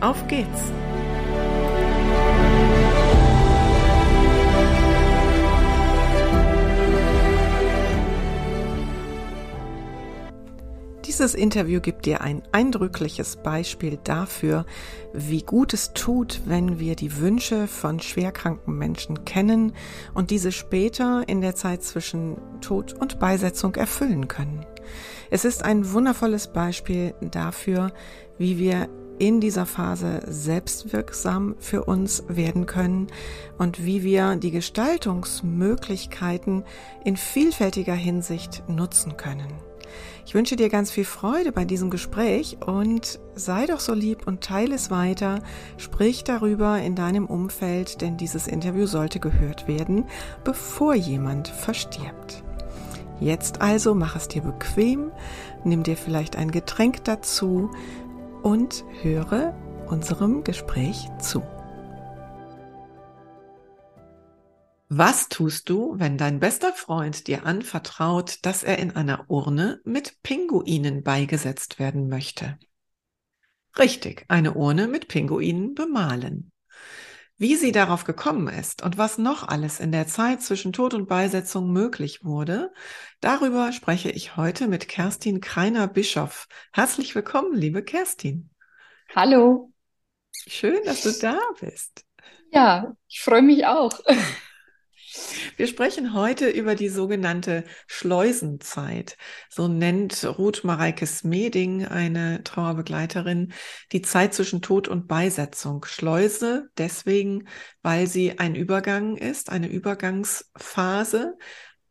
auf geht's! Dieses Interview gibt dir ein eindrückliches Beispiel dafür, wie gut es tut, wenn wir die Wünsche von schwerkranken Menschen kennen und diese später in der Zeit zwischen Tod und Beisetzung erfüllen können. Es ist ein wundervolles Beispiel dafür, wie wir in dieser Phase selbstwirksam für uns werden können und wie wir die Gestaltungsmöglichkeiten in vielfältiger Hinsicht nutzen können. Ich wünsche dir ganz viel Freude bei diesem Gespräch und sei doch so lieb und teile es weiter. Sprich darüber in deinem Umfeld, denn dieses Interview sollte gehört werden, bevor jemand verstirbt. Jetzt also mach es dir bequem, nimm dir vielleicht ein Getränk dazu und höre unserem Gespräch zu. Was tust du, wenn dein bester Freund dir anvertraut, dass er in einer Urne mit Pinguinen beigesetzt werden möchte? Richtig, eine Urne mit Pinguinen bemalen. Wie sie darauf gekommen ist und was noch alles in der Zeit zwischen Tod und Beisetzung möglich wurde, darüber spreche ich heute mit Kerstin Kreiner-Bischoff. Herzlich willkommen, liebe Kerstin. Hallo. Schön, dass du da bist. Ja, ich freue mich auch. Wir sprechen heute über die sogenannte Schleusenzeit. So nennt Ruth Mareike Smeding, eine Trauerbegleiterin, die Zeit zwischen Tod und Beisetzung. Schleuse deswegen, weil sie ein Übergang ist, eine Übergangsphase,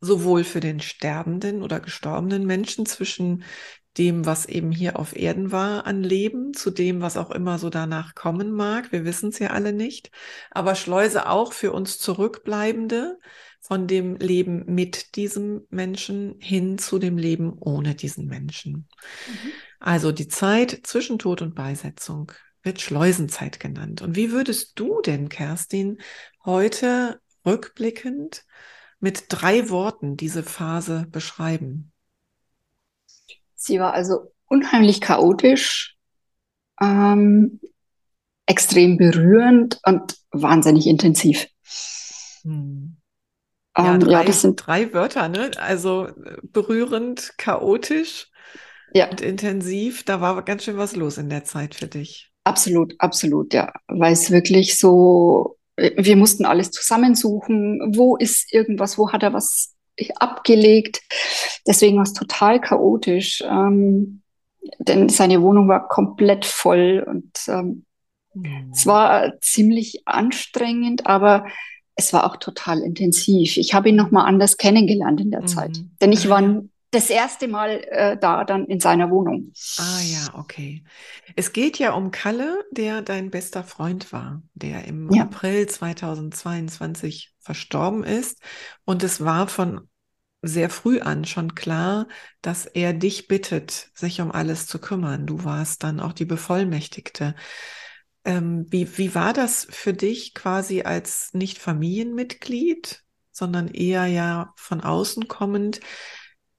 sowohl für den sterbenden oder gestorbenen Menschen zwischen dem, was eben hier auf Erden war an Leben, zu dem, was auch immer so danach kommen mag. Wir wissen es ja alle nicht. Aber Schleuse auch für uns Zurückbleibende von dem Leben mit diesem Menschen hin zu dem Leben ohne diesen Menschen. Mhm. Also die Zeit zwischen Tod und Beisetzung wird Schleusenzeit genannt. Und wie würdest du denn, Kerstin, heute rückblickend mit drei Worten diese Phase beschreiben? Sie war also unheimlich chaotisch, ähm, extrem berührend und wahnsinnig intensiv. Hm. Ja, ähm, drei, ja, das sind drei Wörter, ne? Also berührend, chaotisch ja. und intensiv. Da war ganz schön was los in der Zeit für dich. Absolut, absolut, ja. Weil es wirklich so, wir mussten alles zusammensuchen. Wo ist irgendwas? Wo hat er was abgelegt. Deswegen war es total chaotisch, ähm, denn seine Wohnung war komplett voll und ähm, mhm. es war ziemlich anstrengend, aber es war auch total intensiv. Ich habe ihn noch mal anders kennengelernt in der mhm. Zeit, denn ich war das erste Mal äh, da dann in seiner Wohnung. Ah ja, okay. Es geht ja um Kalle, der dein bester Freund war, der im ja. April 2022 verstorben ist. Und es war von sehr früh an schon klar, dass er dich bittet, sich um alles zu kümmern. Du warst dann auch die Bevollmächtigte. Ähm, wie, wie war das für dich quasi als nicht Familienmitglied, sondern eher ja von außen kommend,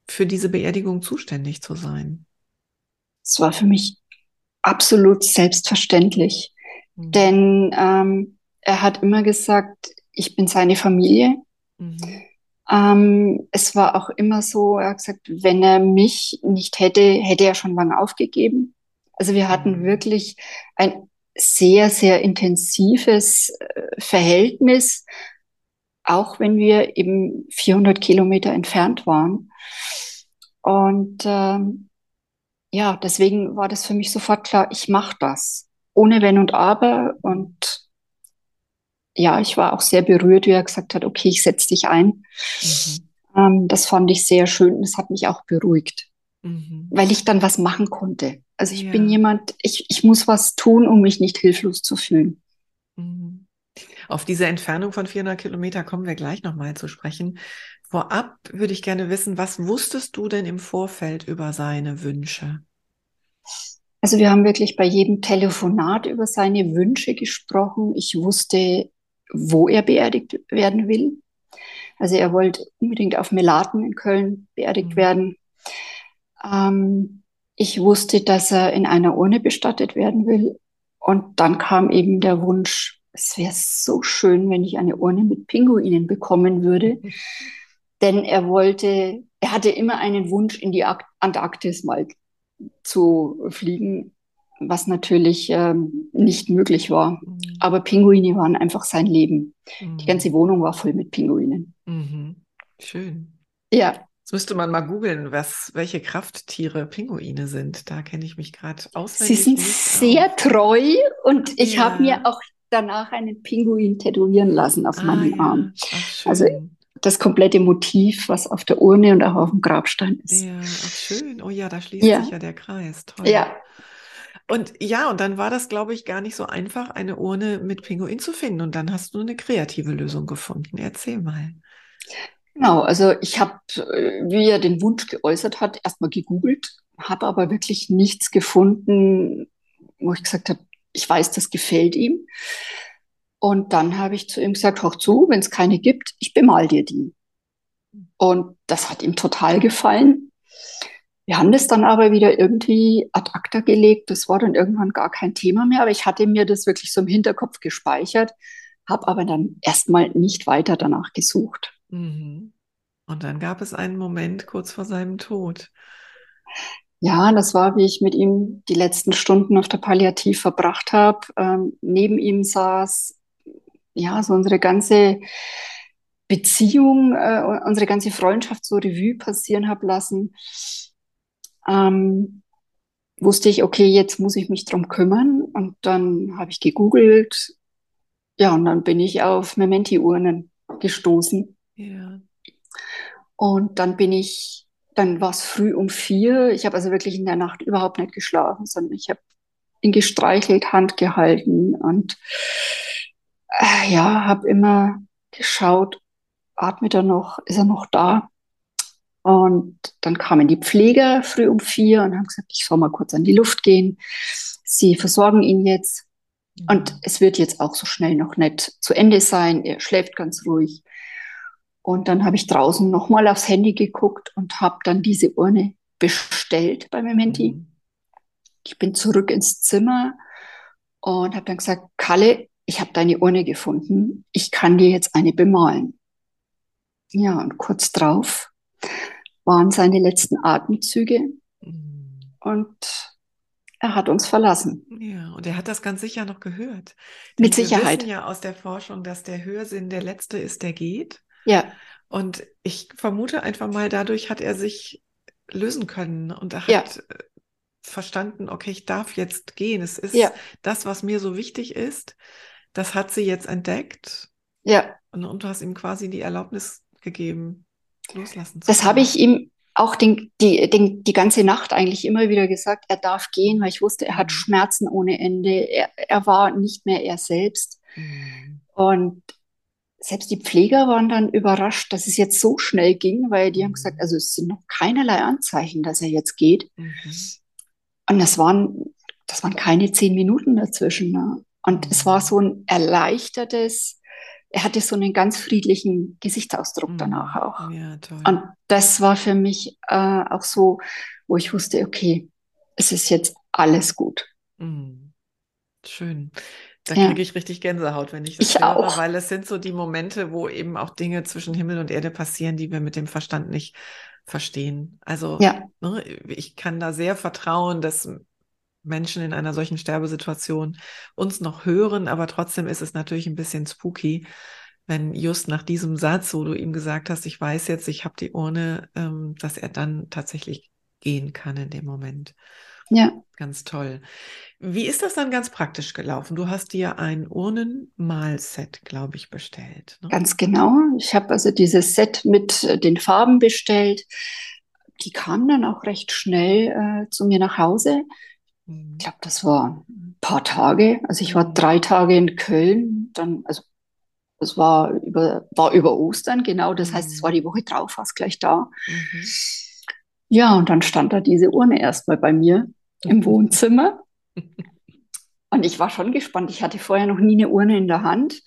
für diese Beerdigung zuständig zu sein? Es war für mich absolut selbstverständlich, mhm. denn ähm, er hat immer gesagt, ich bin seine Familie. Mhm. Ähm, es war auch immer so, er hat gesagt, wenn er mich nicht hätte, hätte er schon lange aufgegeben. Also wir hatten mhm. wirklich ein sehr, sehr intensives äh, Verhältnis, auch wenn wir eben 400 Kilometer entfernt waren. Und ähm, ja, deswegen war das für mich sofort klar, ich mache das, ohne Wenn und Aber. Und ja, ich war auch sehr berührt, wie er gesagt hat, okay, ich setze dich ein. Mhm. Ähm, das fand ich sehr schön. Das hat mich auch beruhigt. mhm. weil ich dann was machen konnte. Also ich ja. bin jemand, ich, ich muss was tun, um mich nicht hilflos zu fühlen. Mhm. Auf diese Entfernung von 400 Kilometer kommen wir gleich nochmal zu sprechen. Vorab würde ich gerne wissen, was wusstest du denn im Vorfeld über seine Wünsche? Also wir haben wirklich bei jedem Telefonat über seine Wünsche gesprochen. Ich wusste, wo er beerdigt werden will. Also er wollte unbedingt auf Melaten in Köln beerdigt mhm. werden. Ähm, ich wusste, dass er in einer Urne bestattet werden will. Und dann kam eben der Wunsch, es wäre so schön, wenn ich eine Urne mit Pinguinen bekommen würde. Denn er wollte, er hatte immer einen Wunsch, in die Antarktis mal zu fliegen, was natürlich ähm, nicht möglich war. Mhm. Aber Pinguine waren einfach sein Leben. Mhm. Die ganze Wohnung war voll mit Pinguinen. Mhm. Schön. Ja. Jetzt müsste man mal googeln, was welche Krafttiere Pinguine sind. Da kenne ich mich gerade aus. Sie sind sehr auf. treu und ich ja. habe mir auch danach einen Pinguin tätowieren lassen auf ah, meinem ja. Arm. Ach, also das komplette Motiv, was auf der Urne und auch auf dem Grabstein ist. Ja, ach schön. Oh ja, da schließt ja. sich ja der Kreis. Toll. Ja. Und ja, und dann war das, glaube ich, gar nicht so einfach, eine Urne mit Pinguin zu finden. Und dann hast du eine kreative Lösung gefunden. Erzähl mal. Genau, also ich habe, äh, wie er den Wunsch geäußert hat, erstmal gegoogelt, habe aber wirklich nichts gefunden, wo ich gesagt habe, ich weiß, das gefällt ihm. Und dann habe ich zu ihm gesagt, hoch zu, wenn es keine gibt, ich bemal dir die. Und das hat ihm total gefallen. Wir haben das dann aber wieder irgendwie ad acta gelegt. Das war dann irgendwann gar kein Thema mehr, aber ich hatte mir das wirklich so im Hinterkopf gespeichert, habe aber dann erstmal nicht weiter danach gesucht. Mhm. Und dann gab es einen Moment kurz vor seinem Tod. Ja, das war, wie ich mit ihm die letzten Stunden auf der Palliativ verbracht habe. Ähm, neben ihm saß ja, so unsere ganze Beziehung, äh, unsere ganze Freundschaft so Revue passieren habe lassen, ähm, wusste ich, okay, jetzt muss ich mich drum kümmern. Und dann habe ich gegoogelt. Ja, und dann bin ich auf Mementi-Urnen gestoßen. Ja. Und dann bin ich, dann war es früh um vier. Ich habe also wirklich in der Nacht überhaupt nicht geschlafen, sondern ich habe ihn gestreichelt, Hand gehalten und äh, ja, habe immer geschaut, atmet er noch, ist er noch da? Und dann kamen die Pfleger früh um vier und haben gesagt, ich soll mal kurz an die Luft gehen. Sie versorgen ihn jetzt. Und mhm. es wird jetzt auch so schnell noch nicht zu Ende sein. Er schläft ganz ruhig. Und dann habe ich draußen nochmal aufs Handy geguckt und habe dann diese Urne bestellt bei Mementi. Mhm. Ich bin zurück ins Zimmer und habe dann gesagt, Kalle, ich habe deine Urne gefunden, ich kann dir jetzt eine bemalen. Ja, und kurz drauf waren seine letzten Atemzüge mhm. und er hat uns verlassen. Ja, und er hat das ganz sicher noch gehört. Denn Mit Sicherheit. Wir wissen ja aus der Forschung, dass der Hörsinn der letzte ist, der geht. Ja. Und ich vermute einfach mal, dadurch hat er sich lösen können und er hat ja. Äh, verstanden, okay, ich darf jetzt gehen. Es ist ja. das, was mir so wichtig ist das hat sie jetzt entdeckt. Ja. Und, und du hast ihm quasi die Erlaubnis gegeben, loslassen Das habe ich ihm auch den, die, den, die ganze Nacht eigentlich immer wieder gesagt, er darf gehen, weil ich wusste, er hat mhm. Schmerzen ohne Ende. Er, er war nicht mehr er selbst. Mhm. Und selbst die Pfleger waren dann überrascht, dass es jetzt so schnell ging, weil die mhm. haben gesagt, also es sind noch keinerlei Anzeichen, dass er jetzt geht. Mhm. Und das waren, das waren keine zehn Minuten dazwischen. Ne? Und es war so ein erleichtertes, er hatte so einen ganz friedlichen Gesichtsausdruck mhm. danach auch. Ja, toll. Und das war für mich äh, auch so, wo ich wusste, okay, es ist jetzt alles gut. Mhm. Schön. Da ja. kriege ich richtig Gänsehaut, wenn ich das ich höre, auch. weil es sind so die Momente, wo eben auch Dinge zwischen Himmel und Erde passieren, die wir mit dem Verstand nicht verstehen. Also ja. ne, ich kann da sehr vertrauen, dass Menschen in einer solchen Sterbesituation uns noch hören, aber trotzdem ist es natürlich ein bisschen spooky, wenn just nach diesem Satz, wo du ihm gesagt hast, ich weiß jetzt, ich habe die Urne, ähm, dass er dann tatsächlich gehen kann in dem Moment. Ja. Ganz toll. Wie ist das dann ganz praktisch gelaufen? Du hast dir ein Urnenmalset, glaube ich, bestellt. Ne? Ganz genau. Ich habe also dieses Set mit den Farben bestellt die kam dann auch recht schnell äh, zu mir nach Hause. Mhm. Ich glaube, das war ein paar Tage. Also ich war mhm. drei Tage in Köln, dann, also das war über, war über Ostern, genau. Das heißt, es war die Woche drauf fast gleich da. Mhm. Ja, und dann stand da diese Urne erstmal bei mir im Wohnzimmer. Und ich war schon gespannt. Ich hatte vorher noch nie eine Urne in der Hand.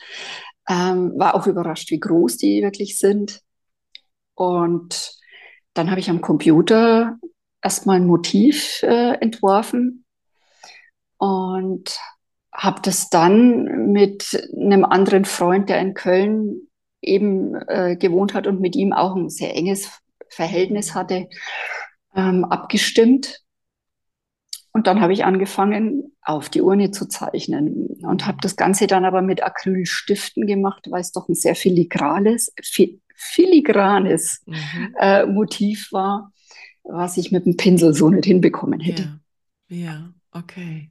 Ähm, war auch überrascht, wie groß die wirklich sind. Und dann habe ich am Computer erstmal ein Motiv äh, entworfen und habe das dann mit einem anderen Freund, der in Köln eben äh, gewohnt hat und mit ihm auch ein sehr enges Verhältnis hatte, ähm, abgestimmt. Und dann habe ich angefangen, auf die Urne zu zeichnen und habe das Ganze dann aber mit Acrylstiften gemacht, weil es doch ein sehr filigranes, fi filigranes mhm. äh, Motiv war, was ich mit dem Pinsel so nicht hinbekommen hätte. Ja, ja okay.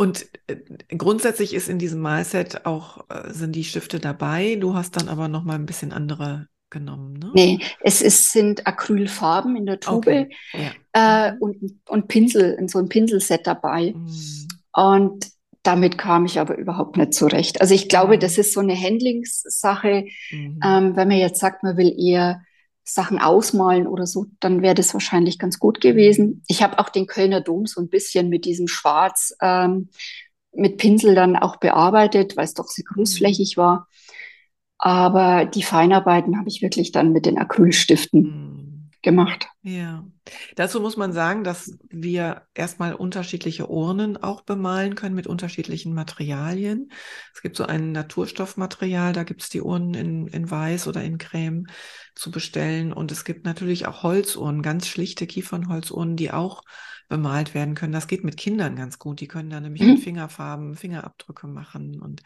Und äh, grundsätzlich ist in diesem Malset auch, äh, sind die Stifte dabei. Du hast dann aber noch mal ein bisschen andere genommen, ne? Nee, es ist, sind Acrylfarben in der Tube okay. ja. äh, und, und Pinsel, so ein Pinselset dabei. Mhm. Und damit kam ich aber überhaupt nicht zurecht. Also ich glaube, mhm. das ist so eine Handlingssache. Mhm. Ähm, wenn man jetzt sagt, man will eher Sachen ausmalen oder so, dann wäre das wahrscheinlich ganz gut gewesen. Ich habe auch den Kölner Dom so ein bisschen mit diesem Schwarz ähm, mit Pinsel dann auch bearbeitet, weil es doch sehr großflächig mhm. war. Aber die Feinarbeiten habe ich wirklich dann mit den Acrylstiften mhm. Gemacht. Ja, dazu muss man sagen, dass wir erstmal unterschiedliche Urnen auch bemalen können mit unterschiedlichen Materialien. Es gibt so ein Naturstoffmaterial, da gibt es die Urnen in, in Weiß oder in Creme zu bestellen. Und es gibt natürlich auch Holzurnen, ganz schlichte Kiefernholzurnen, die auch bemalt werden können. Das geht mit Kindern ganz gut. Die können da nämlich mhm. mit Fingerfarben Fingerabdrücke machen und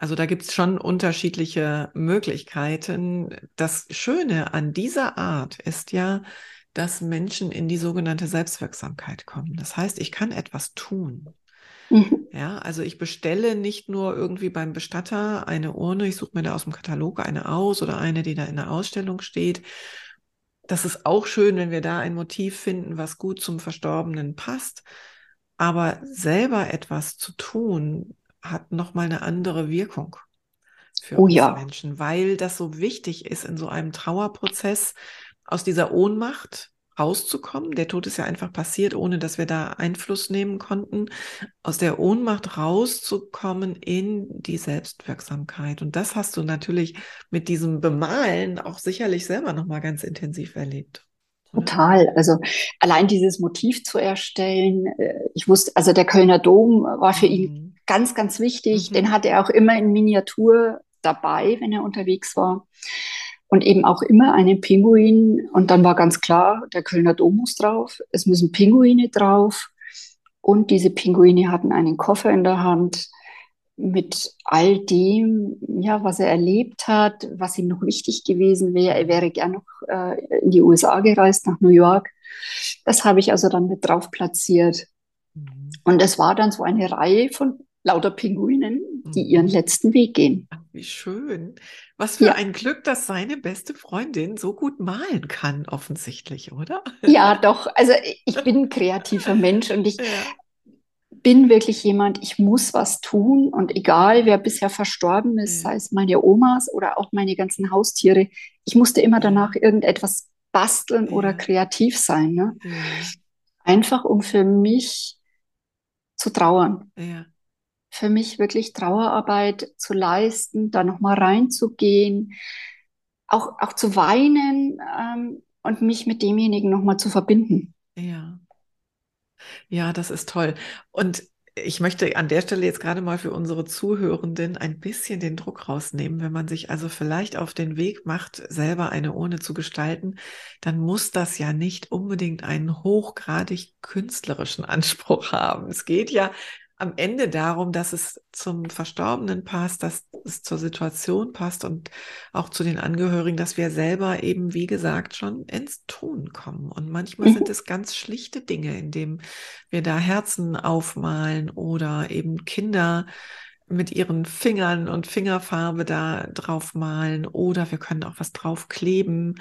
also da gibt es schon unterschiedliche Möglichkeiten. Das Schöne an dieser Art ist ja, dass Menschen in die sogenannte Selbstwirksamkeit kommen. Das heißt, ich kann etwas tun. Mhm. Ja, also ich bestelle nicht nur irgendwie beim Bestatter eine Urne, ich suche mir da aus dem Katalog eine aus oder eine, die da in der Ausstellung steht. Das ist auch schön, wenn wir da ein Motiv finden, was gut zum Verstorbenen passt. Aber selber etwas zu tun, hat nochmal eine andere Wirkung für oh, uns ja. Menschen, weil das so wichtig ist in so einem Trauerprozess aus dieser Ohnmacht rauszukommen. Der Tod ist ja einfach passiert, ohne dass wir da Einfluss nehmen konnten, aus der Ohnmacht rauszukommen in die Selbstwirksamkeit. Und das hast du natürlich mit diesem Bemalen auch sicherlich selber nochmal ganz intensiv erlebt. Total. Also allein dieses Motiv zu erstellen, äh, ich wusste, also der Kölner Dom war für ihn mhm ganz, ganz wichtig. Mhm. Den hatte er auch immer in Miniatur dabei, wenn er unterwegs war. Und eben auch immer einen Pinguin. Und dann war ganz klar, der Kölner Dom muss drauf. Es müssen Pinguine drauf. Und diese Pinguine hatten einen Koffer in der Hand mit all dem, ja, was er erlebt hat, was ihm noch wichtig gewesen wäre. Er wäre gern noch äh, in die USA gereist, nach New York. Das habe ich also dann mit drauf platziert. Mhm. Und es war dann so eine Reihe von lauter Pinguinen, die ihren mhm. letzten Weg gehen. wie schön. Was für ja. ein Glück, dass seine beste Freundin so gut malen kann, offensichtlich, oder? Ja, doch. Also ich bin ein kreativer Mensch und ich ja. bin wirklich jemand, ich muss was tun und egal, wer bisher verstorben ist, ja. sei es meine Omas oder auch meine ganzen Haustiere, ich musste immer danach irgendetwas basteln oder kreativ sein. Ne? Einfach um für mich zu trauern. Ja für mich wirklich Trauerarbeit zu leisten, da nochmal reinzugehen, auch, auch zu weinen ähm, und mich mit demjenigen nochmal zu verbinden. Ja. Ja, das ist toll. Und ich möchte an der Stelle jetzt gerade mal für unsere Zuhörenden ein bisschen den Druck rausnehmen. Wenn man sich also vielleicht auf den Weg macht, selber eine Urne zu gestalten, dann muss das ja nicht unbedingt einen hochgradig künstlerischen Anspruch haben. Es geht ja am Ende darum, dass es zum Verstorbenen passt, dass es zur Situation passt und auch zu den Angehörigen, dass wir selber eben, wie gesagt, schon ins Tun kommen. Und manchmal mhm. sind es ganz schlichte Dinge, indem wir da Herzen aufmalen oder eben Kinder mit ihren Fingern und Fingerfarbe da drauf malen oder wir können auch was draufkleben.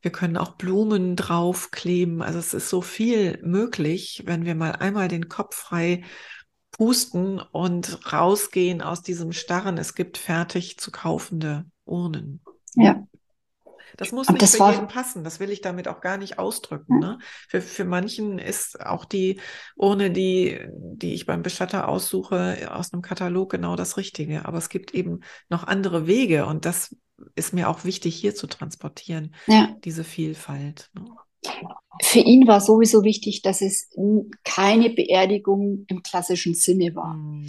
Wir können auch Blumen draufkleben. Also es ist so viel möglich, wenn wir mal einmal den Kopf frei pusten und rausgehen aus diesem Starren. Es gibt fertig zu kaufende Urnen. Ja. Das muss nicht das für jeden passen. Das will ich damit auch gar nicht ausdrücken. Ne? Für, für manchen ist auch die Urne, die, die ich beim Bestatter aussuche, aus einem Katalog genau das Richtige. Aber es gibt eben noch andere Wege und das ist mir auch wichtig, hier zu transportieren, ja. diese Vielfalt. Ne? Für ihn war sowieso wichtig, dass es keine Beerdigung im klassischen Sinne war. Mhm.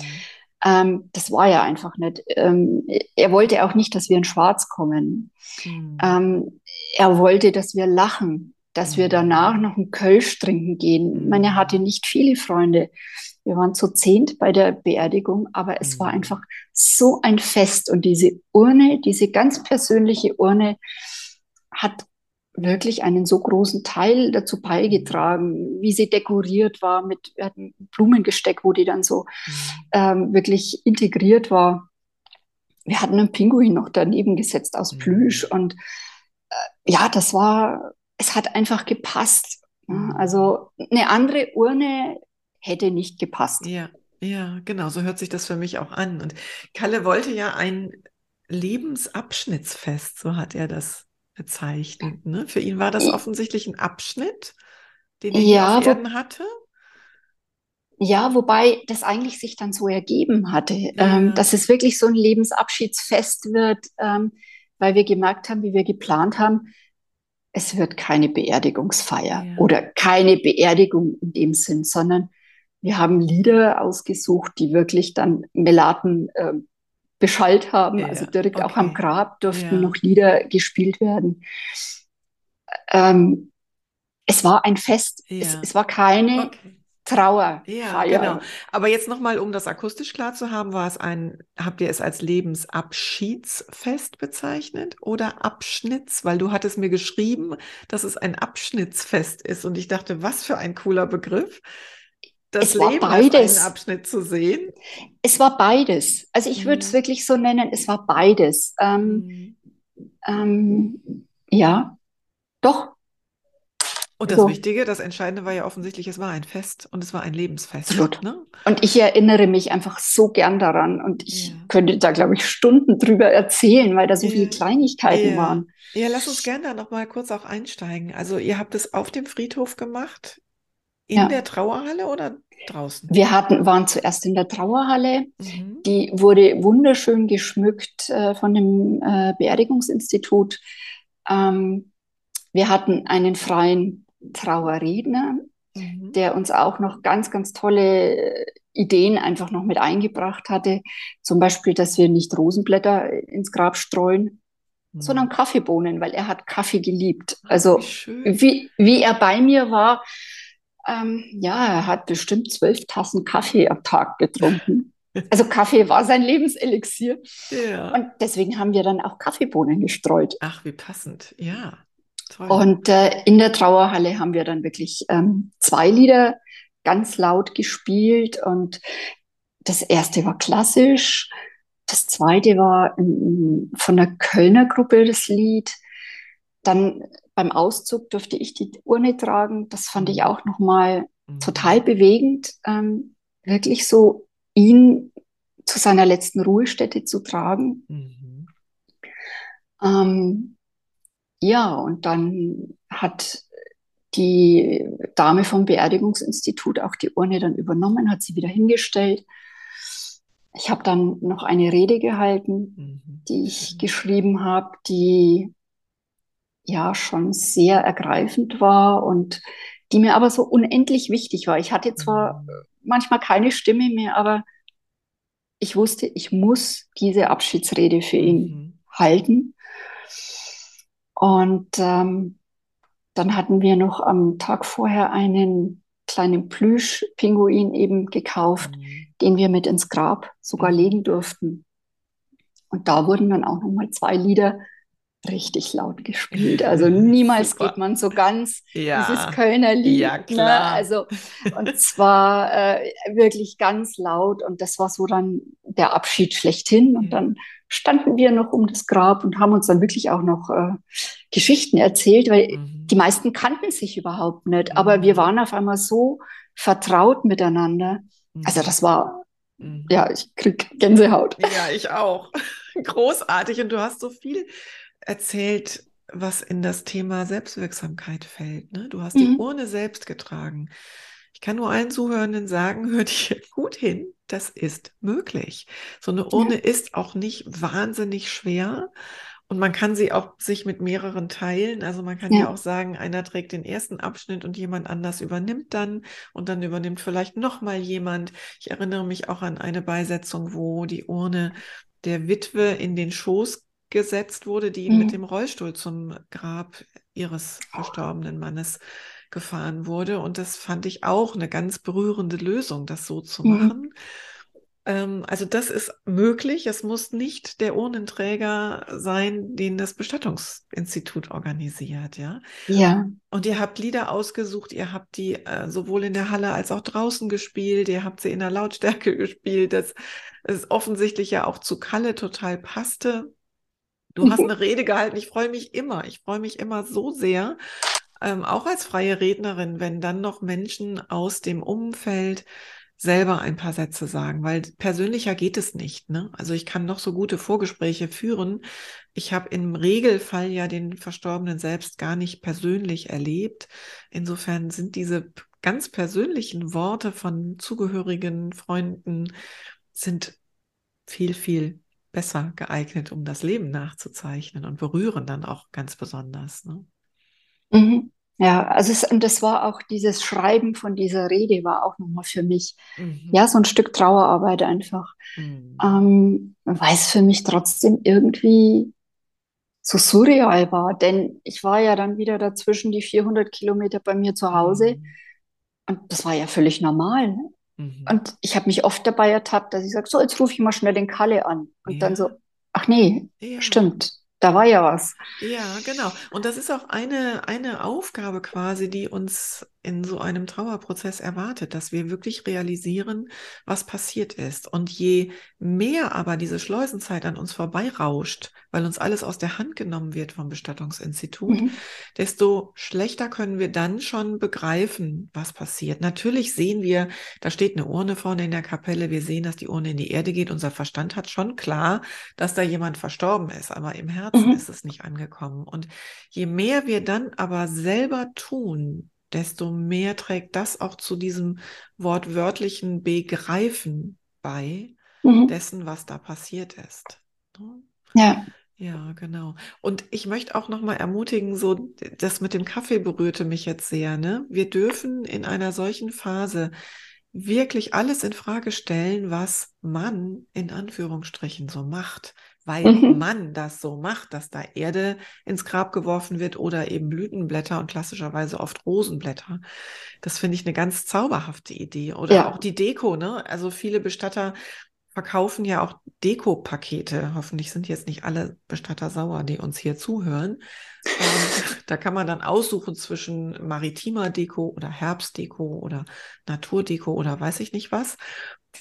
Ähm, das war ja einfach nicht. Ähm, er wollte auch nicht, dass wir in Schwarz kommen. Mhm. Ähm, er wollte, dass wir lachen, dass wir danach noch einen Kölsch trinken gehen. Ich meine, er hatte nicht viele Freunde. Wir waren zu zehnt bei der Beerdigung, aber es mhm. war einfach so ein Fest. Und diese Urne, diese ganz persönliche Urne, hat wirklich einen so großen Teil dazu beigetragen, wie sie dekoriert war mit wir hatten Blumengesteck, wo die dann so mhm. ähm, wirklich integriert war. Wir hatten einen Pinguin noch daneben gesetzt aus mhm. Plüsch und äh, ja, das war, es hat einfach gepasst. Mhm. Also eine andere Urne hätte nicht gepasst. Ja, ja, genau, so hört sich das für mich auch an. Und Kalle wollte ja ein Lebensabschnittsfest, so hat er das bezeichnet. Ne? Für ihn war das offensichtlich ein Abschnitt, den er ja, auf Erden hatte. Ja, wobei das eigentlich sich dann so ergeben hatte, ja. ähm, dass es wirklich so ein Lebensabschiedsfest wird, ähm, weil wir gemerkt haben, wie wir geplant haben, es wird keine Beerdigungsfeier ja. oder keine Beerdigung in dem Sinn, sondern wir haben Lieder ausgesucht, die wirklich dann Melaten äh, beschallt haben. Ja, also direkt okay. auch am Grab durften ja. noch Lieder gespielt werden. Ähm, es war ein Fest. Ja. Es, es, war keine okay. Trauer. Ja, genau. Aber jetzt nochmal, um das akustisch klar zu haben, war es ein, habt ihr es als Lebensabschiedsfest bezeichnet oder Abschnitts? Weil du hattest mir geschrieben, dass es ein Abschnittsfest ist und ich dachte, was für ein cooler Begriff das es Leben war beides. als Abschnitt zu sehen? Es war beides. Also ich mhm. würde es wirklich so nennen, es war beides. Ähm, mhm. ähm, ja, doch. Und das so. Wichtige, das Entscheidende war ja offensichtlich, es war ein Fest und es war ein Lebensfest. Absolut. Ne? Und ich erinnere mich einfach so gern daran und ich ja. könnte da, glaube ich, Stunden drüber erzählen, weil da so ja. viele Kleinigkeiten ja. waren. Ja, lass uns gerne da nochmal kurz auch einsteigen. Also ihr habt es auf dem Friedhof gemacht, in der Trauerhalle oder draußen? Wir hatten, waren zuerst in der Trauerhalle. Mhm. Die wurde wunderschön geschmückt äh, von dem äh, Beerdigungsinstitut. Ähm, wir hatten einen freien Trauerredner, mhm. der uns auch noch ganz, ganz tolle Ideen einfach noch mit eingebracht hatte. Zum Beispiel, dass wir nicht Rosenblätter ins Grab streuen, mhm. sondern Kaffeebohnen, weil er hat Kaffee geliebt. Also wie, wie er bei mir war, ähm, ja, er hat bestimmt zwölf Tassen Kaffee am Tag getrunken. Also Kaffee war sein Lebenselixier. Ja. Und deswegen haben wir dann auch Kaffeebohnen gestreut. Ach, wie passend. Ja. Toll. Und äh, in der Trauerhalle haben wir dann wirklich ähm, zwei Lieder ganz laut gespielt. Und das erste war klassisch. Das zweite war in, von der Kölner Gruppe das Lied. Dann beim Auszug durfte ich die Urne tragen. Das fand ich mhm. auch nochmal mhm. total bewegend, ähm, wirklich so ihn zu seiner letzten Ruhestätte zu tragen. Mhm. Ähm, ja, und dann hat die Dame vom Beerdigungsinstitut auch die Urne dann übernommen, hat sie wieder hingestellt. Ich habe dann noch eine Rede gehalten, mhm. die ich geschrieben habe, die ja schon sehr ergreifend war und die mir aber so unendlich wichtig war. Ich hatte zwar mhm. manchmal keine Stimme mehr, aber ich wusste, ich muss diese Abschiedsrede für ihn mhm. halten. Und ähm, dann hatten wir noch am Tag vorher einen kleinen Plüschpinguin eben gekauft, mhm. den wir mit ins Grab sogar mhm. legen durften. Und da wurden dann auch nochmal zwei Lieder richtig laut gespielt. Also niemals geht man so ganz ja. dieses Kölner Lied. Ja, ne? klar. Also, und zwar äh, wirklich ganz laut. Und das war so dann der Abschied schlechthin. Und dann standen wir noch um das Grab und haben uns dann wirklich auch noch äh, Geschichten erzählt, weil mhm. die meisten kannten sich überhaupt nicht. Aber wir mhm. waren auf einmal so vertraut miteinander. Also mhm. das war, mhm. ja, ich krieg Gänsehaut. Ja, ich auch. Großartig. Und du hast so viel erzählt, was in das Thema Selbstwirksamkeit fällt. Ne? Du hast mhm. die Urne selbst getragen. Ich kann nur allen Zuhörenden sagen, hört hier gut hin, das ist möglich. So eine Urne ja. ist auch nicht wahnsinnig schwer und man kann sie auch sich mit mehreren teilen. Also man kann ja. ja auch sagen, einer trägt den ersten Abschnitt und jemand anders übernimmt dann und dann übernimmt vielleicht noch mal jemand. Ich erinnere mich auch an eine Beisetzung, wo die Urne der Witwe in den Schoß gesetzt wurde, die mhm. mit dem Rollstuhl zum Grab ihres verstorbenen Mannes gefahren wurde. Und das fand ich auch eine ganz berührende Lösung, das so zu mhm. machen. Ähm, also das ist möglich. Es muss nicht der Urnenträger sein, den das Bestattungsinstitut organisiert, ja. Ja. Und ihr habt Lieder ausgesucht, ihr habt die äh, sowohl in der Halle als auch draußen gespielt, ihr habt sie in der Lautstärke gespielt, das ist offensichtlich ja auch zu Kalle total passte. Du hast eine Rede gehalten. Ich freue mich immer. Ich freue mich immer so sehr, ähm, auch als freie Rednerin, wenn dann noch Menschen aus dem Umfeld selber ein paar Sätze sagen, weil persönlicher geht es nicht. Ne? Also ich kann noch so gute Vorgespräche führen. Ich habe im Regelfall ja den Verstorbenen selbst gar nicht persönlich erlebt. Insofern sind diese ganz persönlichen Worte von Zugehörigen, Freunden, sind viel, viel besser geeignet, um das Leben nachzuzeichnen und berühren dann auch ganz besonders. Ne? Mhm. Ja, also es, und das war auch dieses Schreiben von dieser Rede war auch nochmal für mich, mhm. ja, so ein Stück Trauerarbeit einfach, mhm. ähm, weil es für mich trotzdem irgendwie so surreal war, denn ich war ja dann wieder dazwischen die 400 Kilometer bei mir zu Hause mhm. und das war ja völlig normal. Mhm. Und ich habe mich oft dabei ertappt, dass ich sage, so, jetzt rufe ich mal schnell den Kalle an. Und ja. dann so, ach nee, ja. stimmt, da war ja was. Ja, genau. Und das ist auch eine, eine Aufgabe quasi, die uns in so einem Trauerprozess erwartet, dass wir wirklich realisieren, was passiert ist. Und je mehr aber diese Schleusenzeit an uns vorbeirauscht, weil uns alles aus der Hand genommen wird vom Bestattungsinstitut, mhm. desto schlechter können wir dann schon begreifen, was passiert. Natürlich sehen wir, da steht eine Urne vorne in der Kapelle, wir sehen, dass die Urne in die Erde geht. Unser Verstand hat schon klar, dass da jemand verstorben ist, aber im Herzen mhm. ist es nicht angekommen. Und je mehr wir dann aber selber tun, desto mehr trägt das auch zu diesem wortwörtlichen Begreifen bei mhm. dessen, was da passiert ist. Ne? Ja. Ja, genau. Und ich möchte auch nochmal ermutigen, so, das mit dem Kaffee berührte mich jetzt sehr, ne? Wir dürfen in einer solchen Phase wirklich alles in Frage stellen, was man in Anführungsstrichen so macht weil mhm. man das so macht, dass da Erde ins Grab geworfen wird oder eben Blütenblätter und klassischerweise oft Rosenblätter. Das finde ich eine ganz zauberhafte Idee. Oder ja. auch die Deko, ne? Also viele Bestatter verkaufen ja auch Deko-Pakete. Hoffentlich sind jetzt nicht alle Bestatter sauer, die uns hier zuhören. Und da kann man dann aussuchen zwischen maritimer Deko oder Herbstdeko oder Naturdeko oder weiß ich nicht was.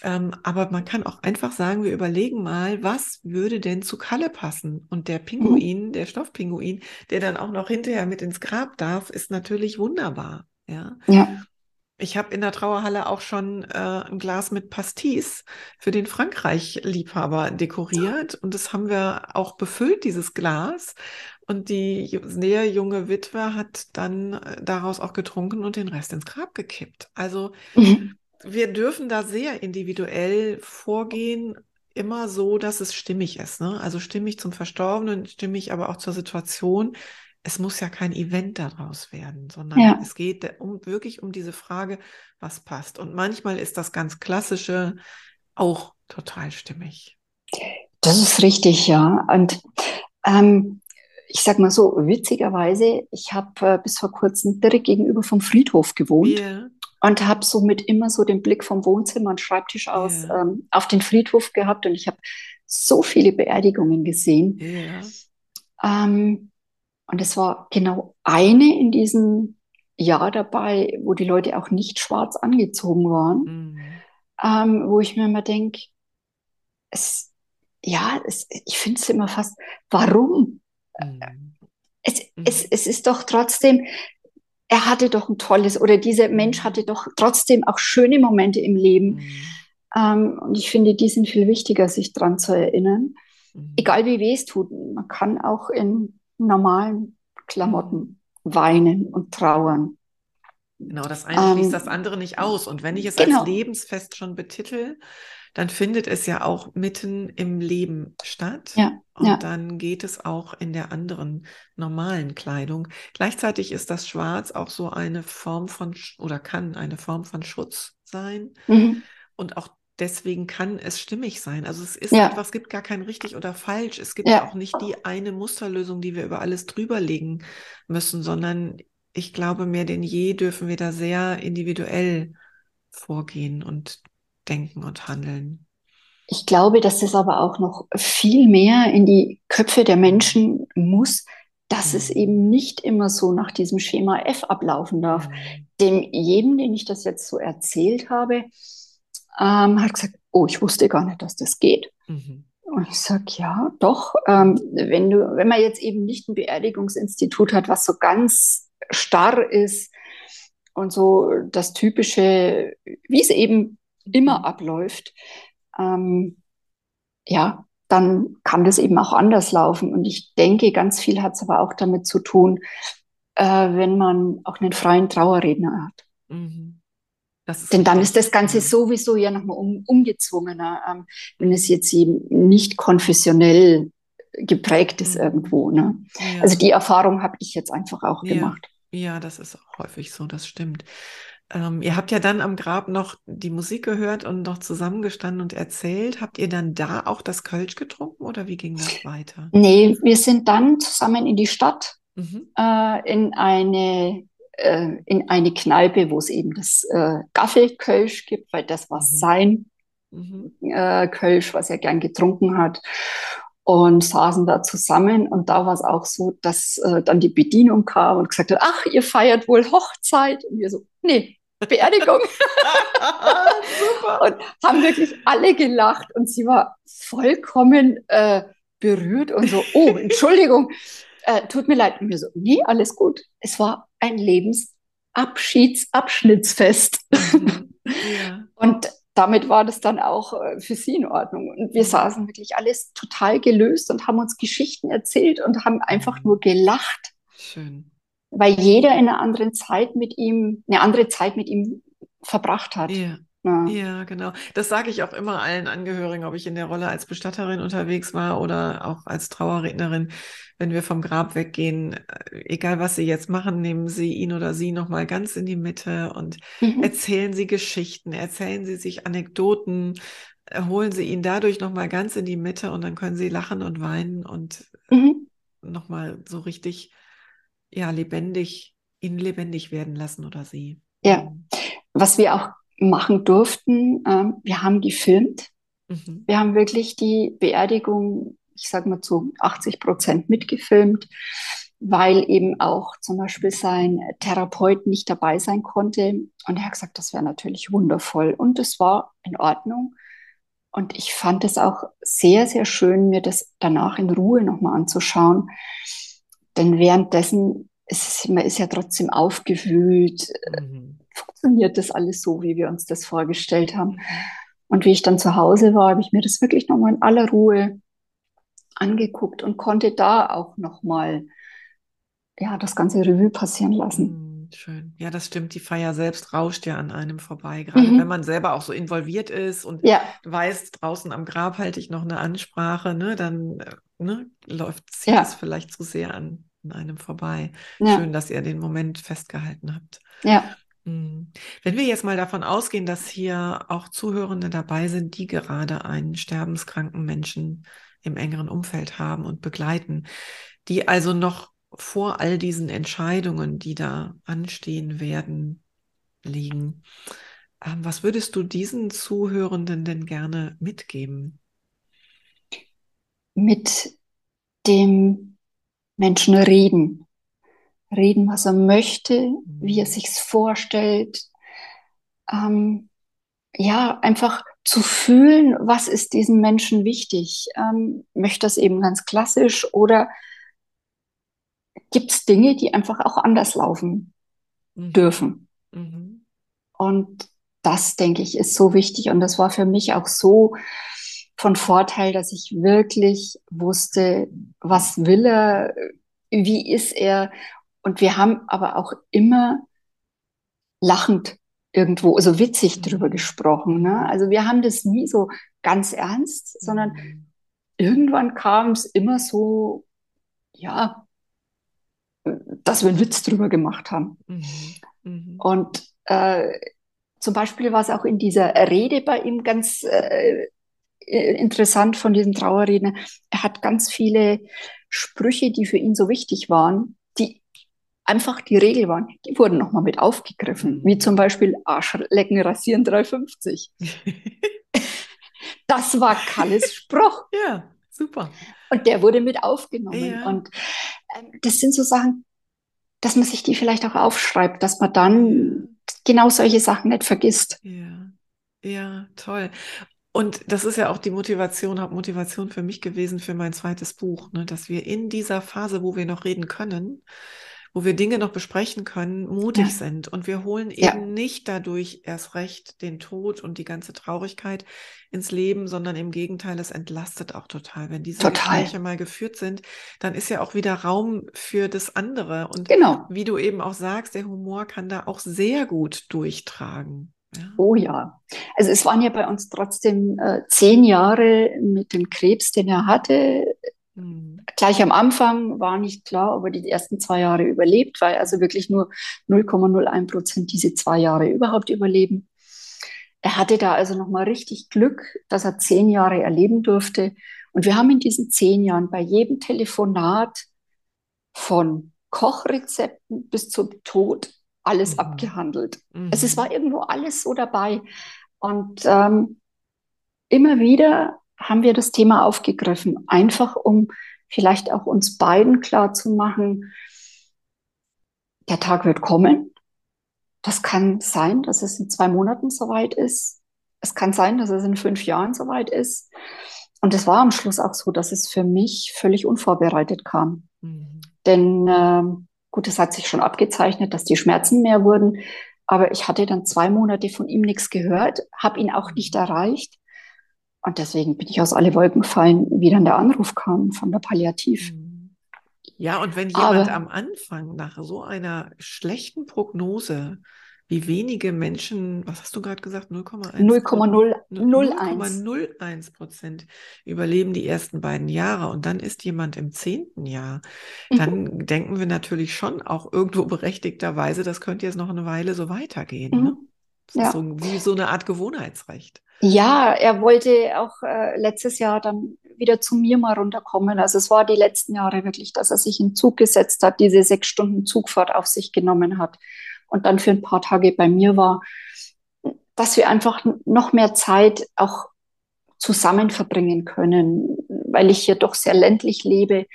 Ähm, aber man kann auch einfach sagen, wir überlegen mal, was würde denn zu Kalle passen? Und der Pinguin, mhm. der Stoffpinguin, der dann auch noch hinterher mit ins Grab darf, ist natürlich wunderbar. Ja. ja. Ich habe in der Trauerhalle auch schon äh, ein Glas mit Pastis für den Frankreich-Liebhaber dekoriert. Und das haben wir auch befüllt, dieses Glas. Und die sehr junge Witwe hat dann äh, daraus auch getrunken und den Rest ins Grab gekippt. Also mhm wir dürfen da sehr individuell vorgehen, immer so, dass es stimmig ist. Ne? Also stimmig zum Verstorbenen, stimmig aber auch zur Situation. Es muss ja kein Event daraus werden, sondern ja. es geht um, wirklich um diese Frage, was passt. Und manchmal ist das ganz Klassische auch total stimmig. Das ist richtig, ja. Und ähm, ich sag mal so, witzigerweise, ich habe äh, bis vor kurzem direkt gegenüber vom Friedhof gewohnt. Yeah und habe somit immer so den Blick vom Wohnzimmer und Schreibtisch aus yeah. ähm, auf den Friedhof gehabt und ich habe so viele Beerdigungen gesehen. Yeah. Ähm, und es war genau eine in diesem Jahr dabei, wo die Leute auch nicht schwarz angezogen waren, mhm. ähm, wo ich mir immer denke, es, ja, es, ich finde es immer fast, warum? Mhm. Es, mhm. es, es ist doch trotzdem, er hatte doch ein tolles, oder dieser Mensch hatte doch trotzdem auch schöne Momente im Leben. Mhm. Ähm, und ich finde, die sind viel wichtiger, sich dran zu erinnern. Mhm. Egal wie weh es tut, man kann auch in normalen Klamotten weinen und trauern. Genau, das eine schließt ähm, das andere nicht aus. Und wenn ich es genau. als lebensfest schon betitel, dann findet es ja auch mitten im Leben statt. Ja, und ja. dann geht es auch in der anderen normalen Kleidung. Gleichzeitig ist das Schwarz auch so eine Form von oder kann eine Form von Schutz sein. Mhm. Und auch deswegen kann es stimmig sein. Also es ist ja. einfach, es gibt gar kein richtig oder falsch. Es gibt ja. auch nicht die eine Musterlösung, die wir über alles drüberlegen müssen, sondern ich glaube, mehr denn je dürfen wir da sehr individuell vorgehen und denken und handeln. Ich glaube, dass es aber auch noch viel mehr in die Köpfe der Menschen muss, dass mhm. es eben nicht immer so nach diesem Schema F ablaufen darf. Mhm. Dem jedem, den ich das jetzt so erzählt habe, ähm, hat gesagt, oh, ich wusste gar nicht, dass das geht. Mhm. Und ich sage, ja, doch. Ähm, wenn, du, wenn man jetzt eben nicht ein Beerdigungsinstitut hat, was so ganz starr ist und so das typische, wie es eben immer mhm. abläuft, ähm, ja, dann kann das eben auch anders laufen. Und ich denke, ganz viel hat es aber auch damit zu tun, äh, wenn man auch einen freien Trauerredner hat. Mhm. Denn dann ist das Ganze sowieso ja nochmal um, umgezwungener, ähm, wenn es jetzt eben nicht konfessionell geprägt ist mhm. irgendwo. Ne? Ja. Also die Erfahrung habe ich jetzt einfach auch ja. gemacht. Ja, das ist auch häufig so, das stimmt. Ähm, ihr habt ja dann am Grab noch die Musik gehört und noch zusammengestanden und erzählt. Habt ihr dann da auch das Kölsch getrunken oder wie ging das weiter? Nee, wir sind dann zusammen in die Stadt, mhm. äh, in eine äh, in eine Kneipe, wo es eben das äh, Gaffelkölsch gibt, weil das war mhm. sein mhm. Äh, Kölsch, was er gern getrunken hat und saßen da zusammen. Und da war es auch so, dass äh, dann die Bedienung kam und gesagt hat, ach, ihr feiert wohl Hochzeit. Und wir so, nee, Beerdigung. und haben wirklich alle gelacht und sie war vollkommen äh, berührt und so, oh, Entschuldigung, äh, tut mir leid. Und wir so, nee, alles gut. Es war ein Lebensabschiedsabschnittsfest. Mhm. Ja. Und damit war das dann auch äh, für sie in Ordnung. Und wir saßen wirklich alles total gelöst und haben uns Geschichten erzählt und haben einfach nur gelacht. Schön. Weil jeder in einer anderen Zeit mit ihm, eine andere Zeit mit ihm verbracht hat. Ja. Ja. ja, genau. Das sage ich auch immer allen Angehörigen, ob ich in der Rolle als Bestatterin unterwegs war oder auch als Trauerrednerin. Wenn wir vom Grab weggehen, äh, egal was Sie jetzt machen, nehmen Sie ihn oder sie nochmal ganz in die Mitte und mhm. erzählen Sie Geschichten, erzählen Sie sich Anekdoten, holen Sie ihn dadurch nochmal ganz in die Mitte und dann können Sie lachen und weinen und mhm. nochmal so richtig, ja, lebendig, ihn lebendig werden lassen oder sie. Ja, mhm. was wir auch machen durften. Ähm, wir haben gefilmt. Mhm. Wir haben wirklich die Beerdigung, ich sage mal zu 80 Prozent mitgefilmt, weil eben auch zum Beispiel sein Therapeut nicht dabei sein konnte. Und er hat gesagt, das wäre natürlich wundervoll. Und es war in Ordnung. Und ich fand es auch sehr, sehr schön, mir das danach in Ruhe nochmal anzuschauen. Denn währenddessen ist man ist ja trotzdem aufgewühlt. Mhm funktioniert das alles so, wie wir uns das vorgestellt haben. Und wie ich dann zu Hause war, habe ich mir das wirklich nochmal in aller Ruhe angeguckt und konnte da auch nochmal ja, das ganze Revue passieren lassen. Hm, schön. Ja, das stimmt. Die Feier selbst rauscht ja an einem vorbei, gerade mhm. wenn man selber auch so involviert ist und ja. weiß, draußen am Grab halte ich noch eine Ansprache, ne, dann äh, ne, läuft sich ja. vielleicht zu sehr an, an einem vorbei. Ja. Schön, dass ihr den Moment festgehalten habt. Ja. Mhm. Wenn wir jetzt mal davon ausgehen, dass hier auch Zuhörende dabei sind, die gerade einen sterbenskranken Menschen im engeren Umfeld haben und begleiten, die also noch vor all diesen Entscheidungen, die da anstehen werden, liegen. Ähm, was würdest du diesen Zuhörenden denn gerne mitgeben? Mit dem Menschen reden. Reden, was er möchte, wie er sich's vorstellt. Ähm, ja, einfach zu fühlen, was ist diesem Menschen wichtig. Ähm, möchte das eben ganz klassisch oder gibt es Dinge, die einfach auch anders laufen mhm. dürfen? Mhm. Und das, denke ich, ist so wichtig. Und das war für mich auch so von Vorteil, dass ich wirklich wusste, was will er, wie ist er. Und wir haben aber auch immer lachend irgendwo, also witzig drüber mhm. gesprochen. Ne? Also wir haben das nie so ganz ernst, sondern irgendwann kam es immer so, ja, dass wir einen Witz drüber gemacht haben. Mhm. Mhm. Und äh, zum Beispiel war es auch in dieser Rede bei ihm ganz äh, interessant von diesem Trauerredner. Er hat ganz viele Sprüche, die für ihn so wichtig waren, die einfach die Regel waren, die wurden nochmal mit aufgegriffen, mhm. wie zum Beispiel Arschlecken rasieren 350. das war Kalles Spruch. Ja, super. Und der wurde mit aufgenommen. Ja. Und ähm, das sind so Sachen, dass man sich die vielleicht auch aufschreibt, dass man dann genau solche Sachen nicht vergisst. Ja, ja, toll. Und das ist ja auch die Motivation, Hauptmotivation für mich gewesen für mein zweites Buch, ne, dass wir in dieser Phase, wo wir noch reden können, wo wir Dinge noch besprechen können, mutig ja. sind. Und wir holen ja. eben nicht dadurch erst recht den Tod und die ganze Traurigkeit ins Leben, sondern im Gegenteil, es entlastet auch total. Wenn diese total. Gespräche mal geführt sind, dann ist ja auch wieder Raum für das andere. Und genau. wie du eben auch sagst, der Humor kann da auch sehr gut durchtragen. Ja. Oh ja. Also es waren ja bei uns trotzdem äh, zehn Jahre mit dem Krebs, den er hatte. Mhm. Gleich am Anfang war nicht klar, ob er die ersten zwei Jahre überlebt, weil also wirklich nur 0,01 Prozent diese zwei Jahre überhaupt überleben. Er hatte da also nochmal richtig Glück, dass er zehn Jahre erleben durfte. Und wir haben in diesen zehn Jahren bei jedem Telefonat von Kochrezepten bis zum Tod alles mhm. abgehandelt. Mhm. Also es war irgendwo alles so dabei. Und ähm, immer wieder haben wir das Thema aufgegriffen, einfach um vielleicht auch uns beiden klar zu machen, der Tag wird kommen. Das kann sein, dass es in zwei Monaten soweit ist. Es kann sein, dass es in fünf Jahren soweit ist. Und es war am Schluss auch so, dass es für mich völlig unvorbereitet kam. Mhm. Denn äh, gut, es hat sich schon abgezeichnet, dass die Schmerzen mehr wurden. Aber ich hatte dann zwei Monate von ihm nichts gehört, habe ihn auch nicht erreicht. Und deswegen bin ich aus alle Wolken gefallen, wie dann der Anruf kam von der Palliativ. Mhm. Ja, und wenn jemand Aber, am Anfang nach so einer schlechten Prognose, wie wenige Menschen, was hast du gerade gesagt, 0,1 0,01 Prozent überleben die ersten beiden Jahre und dann ist jemand im zehnten Jahr, dann mhm. denken wir natürlich schon auch irgendwo berechtigterweise, das könnte jetzt noch eine Weile so weitergehen. Mhm. Ne? Das ja. ist so, wie so eine Art Gewohnheitsrecht. Ja, er wollte auch äh, letztes Jahr dann wieder zu mir mal runterkommen. Also es war die letzten Jahre wirklich, dass er sich in Zug gesetzt hat, diese sechs Stunden Zugfahrt auf sich genommen hat und dann für ein paar Tage bei mir war, dass wir einfach noch mehr Zeit auch zusammen verbringen können, weil ich hier doch sehr ländlich lebe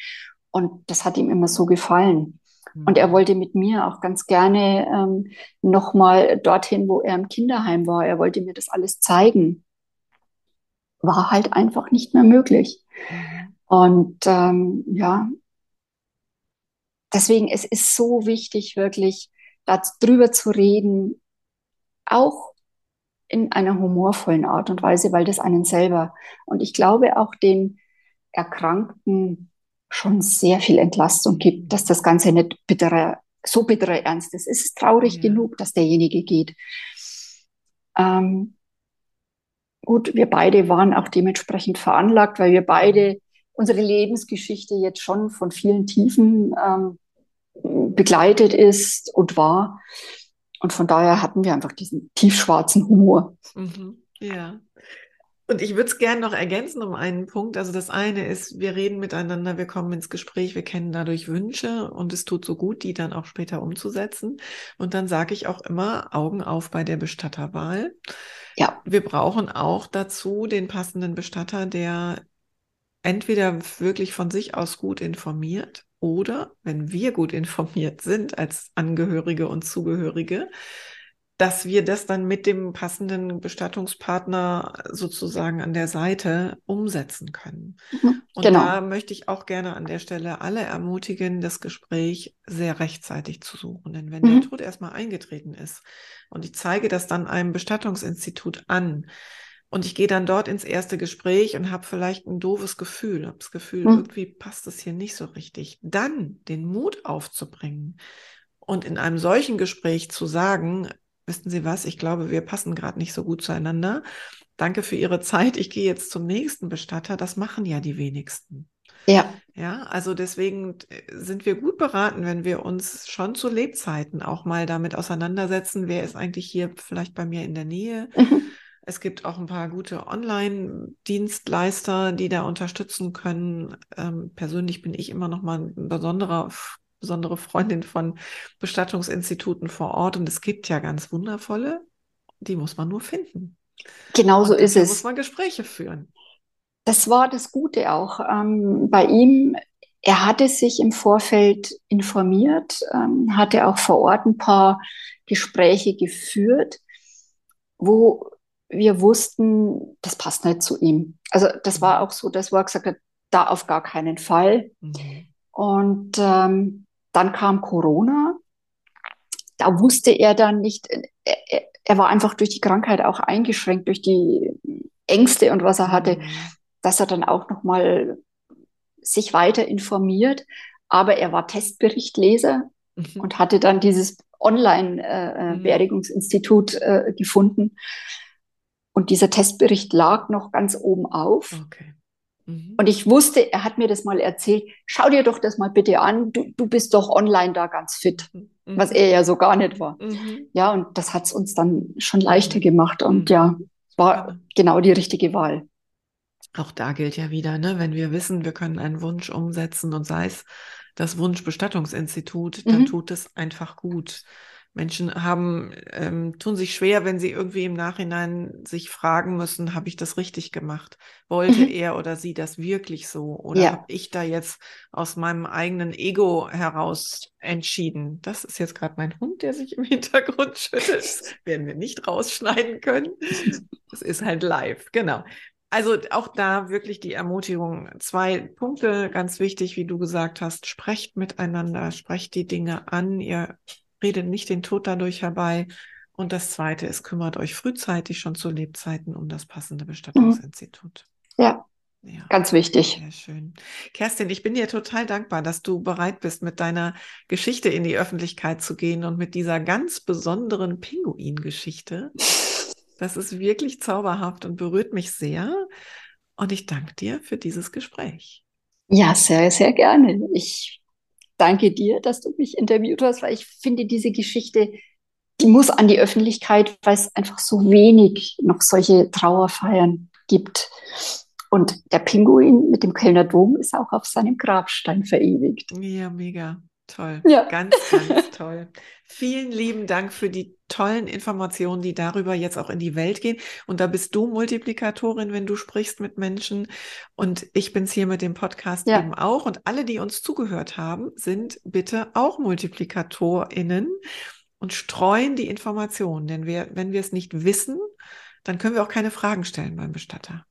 und das hat ihm immer so gefallen. Und er wollte mit mir auch ganz gerne ähm, nochmal dorthin, wo er im Kinderheim war. Er wollte mir das alles zeigen. War halt einfach nicht mehr möglich. Mhm. Und ähm, ja, deswegen es ist so wichtig, wirklich darüber zu reden, auch in einer humorvollen Art und Weise, weil das einen selber und ich glaube auch den Erkrankten schon sehr viel Entlastung gibt, dass das Ganze nicht bitterer, so bitterer Ernst ist. Es ist traurig ja. genug, dass derjenige geht. Ähm, gut, wir beide waren auch dementsprechend veranlagt, weil wir beide unsere Lebensgeschichte jetzt schon von vielen Tiefen ähm, begleitet ist und war. Und von daher hatten wir einfach diesen tiefschwarzen Humor. Mhm. Ja. Und ich würde es gerne noch ergänzen um einen Punkt. Also das eine ist, wir reden miteinander, wir kommen ins Gespräch, wir kennen dadurch Wünsche und es tut so gut, die dann auch später umzusetzen. Und dann sage ich auch immer, Augen auf bei der Bestatterwahl. Ja. Wir brauchen auch dazu den passenden Bestatter, der entweder wirklich von sich aus gut informiert, oder wenn wir gut informiert sind als Angehörige und Zugehörige, dass wir das dann mit dem passenden Bestattungspartner sozusagen an der Seite umsetzen können. Mhm, und genau. da möchte ich auch gerne an der Stelle alle ermutigen, das Gespräch sehr rechtzeitig zu suchen. Denn wenn mhm. der Tod erstmal eingetreten ist und ich zeige das dann einem Bestattungsinstitut an, und ich gehe dann dort ins erste Gespräch und habe vielleicht ein doofes Gefühl, habe das Gefühl, hm. irgendwie passt es hier nicht so richtig. Dann den Mut aufzubringen und in einem solchen Gespräch zu sagen, wissen Sie was, ich glaube, wir passen gerade nicht so gut zueinander. Danke für Ihre Zeit. Ich gehe jetzt zum nächsten Bestatter. Das machen ja die wenigsten. Ja. Ja, also deswegen äh, sind wir gut beraten, wenn wir uns schon zu Lebzeiten auch mal damit auseinandersetzen, wer ist eigentlich hier vielleicht bei mir in der Nähe. Mhm. Es gibt auch ein paar gute Online-Dienstleister, die da unterstützen können. Ähm, persönlich bin ich immer noch mal ein besonderer besondere Freundin von Bestattungsinstituten vor Ort und es gibt ja ganz wundervolle, die muss man nur finden. Genau so ist es. muss man Gespräche führen. Das war das Gute auch ähm, bei ihm. Er hatte sich im Vorfeld informiert, ähm, hatte auch vor Ort ein paar Gespräche geführt, wo wir wussten, das passt nicht zu ihm. Also das war mhm. auch so, dass er gesagt hat, da auf gar keinen Fall. Mhm. Und ähm, dann kam Corona. Da wusste er dann nicht, er, er, war einfach durch die Krankheit auch eingeschränkt, durch die Ängste und was er hatte, mhm. dass er dann auch nochmal sich weiter informiert. Aber er war Testberichtleser mhm. und hatte dann dieses Online-Beerdigungsinstitut äh, äh, mhm. äh, gefunden. Und dieser Testbericht lag noch ganz oben auf. Okay. Mhm. Und ich wusste, er hat mir das mal erzählt, schau dir doch das mal bitte an, du, du bist doch online da ganz fit, mhm. was er ja so gar nicht war. Mhm. Ja, und das hat es uns dann schon leichter gemacht und mhm. ja, war genau die richtige Wahl. Auch da gilt ja wieder, ne, wenn wir wissen, wir können einen Wunsch umsetzen und sei es das Wunschbestattungsinstitut, dann tut es einfach gut. Menschen haben, ähm, tun sich schwer, wenn sie irgendwie im Nachhinein sich fragen müssen, habe ich das richtig gemacht? Wollte mhm. er oder sie das wirklich so? Oder ja. habe ich da jetzt aus meinem eigenen Ego heraus entschieden? Das ist jetzt gerade mein Hund, der sich im Hintergrund schüttelt. Das werden wir nicht rausschneiden können. Das ist halt live, genau. Also auch da wirklich die Ermutigung. Zwei Punkte, ganz wichtig, wie du gesagt hast. Sprecht miteinander, sprecht die Dinge an. Ihr redet nicht den Tod dadurch herbei. Und das Zweite ist, kümmert euch frühzeitig schon zu Lebzeiten um das passende Bestattungsinstitut. Ja, ja, ganz wichtig. Sehr schön. Kerstin, ich bin dir total dankbar, dass du bereit bist, mit deiner Geschichte in die Öffentlichkeit zu gehen und mit dieser ganz besonderen Pinguin-Geschichte. Das ist wirklich zauberhaft und berührt mich sehr. Und ich danke dir für dieses Gespräch. Ja, sehr, sehr gerne. Ich danke dir, dass du mich interviewt hast, weil ich finde, diese Geschichte, die muss an die Öffentlichkeit, weil es einfach so wenig noch solche Trauerfeiern gibt. Und der Pinguin mit dem Kölner Dom ist auch auf seinem Grabstein verewigt. Ja, mega. Toll. Ja. Ganz, ganz toll. Vielen lieben Dank für die tollen Informationen, die darüber jetzt auch in die Welt gehen. Und da bist du Multiplikatorin, wenn du sprichst mit Menschen. Und ich bin's hier mit dem Podcast ja. eben auch. Und alle, die uns zugehört haben, sind bitte auch MultiplikatorInnen und streuen die Informationen. Denn wir, wenn wir es nicht wissen, dann können wir auch keine Fragen stellen beim Bestatter.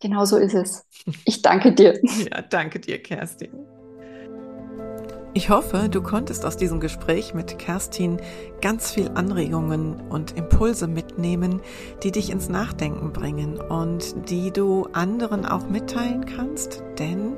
Genau so ist es. Ich danke dir. ja, danke dir, Kerstin. Ich hoffe, du konntest aus diesem Gespräch mit Kerstin ganz viel Anregungen und Impulse mitnehmen, die dich ins Nachdenken bringen und die du anderen auch mitteilen kannst, denn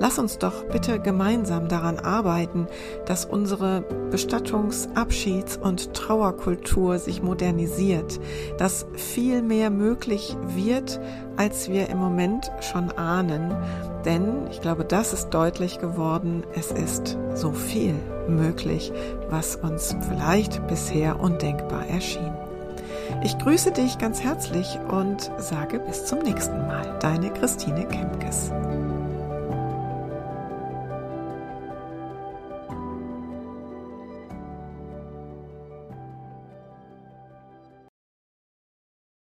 lass uns doch bitte gemeinsam daran arbeiten, dass unsere Bestattungs-, Abschieds- und Trauerkultur sich modernisiert, dass viel mehr möglich wird, als wir im Moment schon ahnen. Denn ich glaube, das ist deutlich geworden. Es ist so viel möglich, was uns vielleicht bisher undenkbar erschien. Ich grüße dich ganz herzlich und sage bis zum nächsten Mal. Deine Christine Kempkes.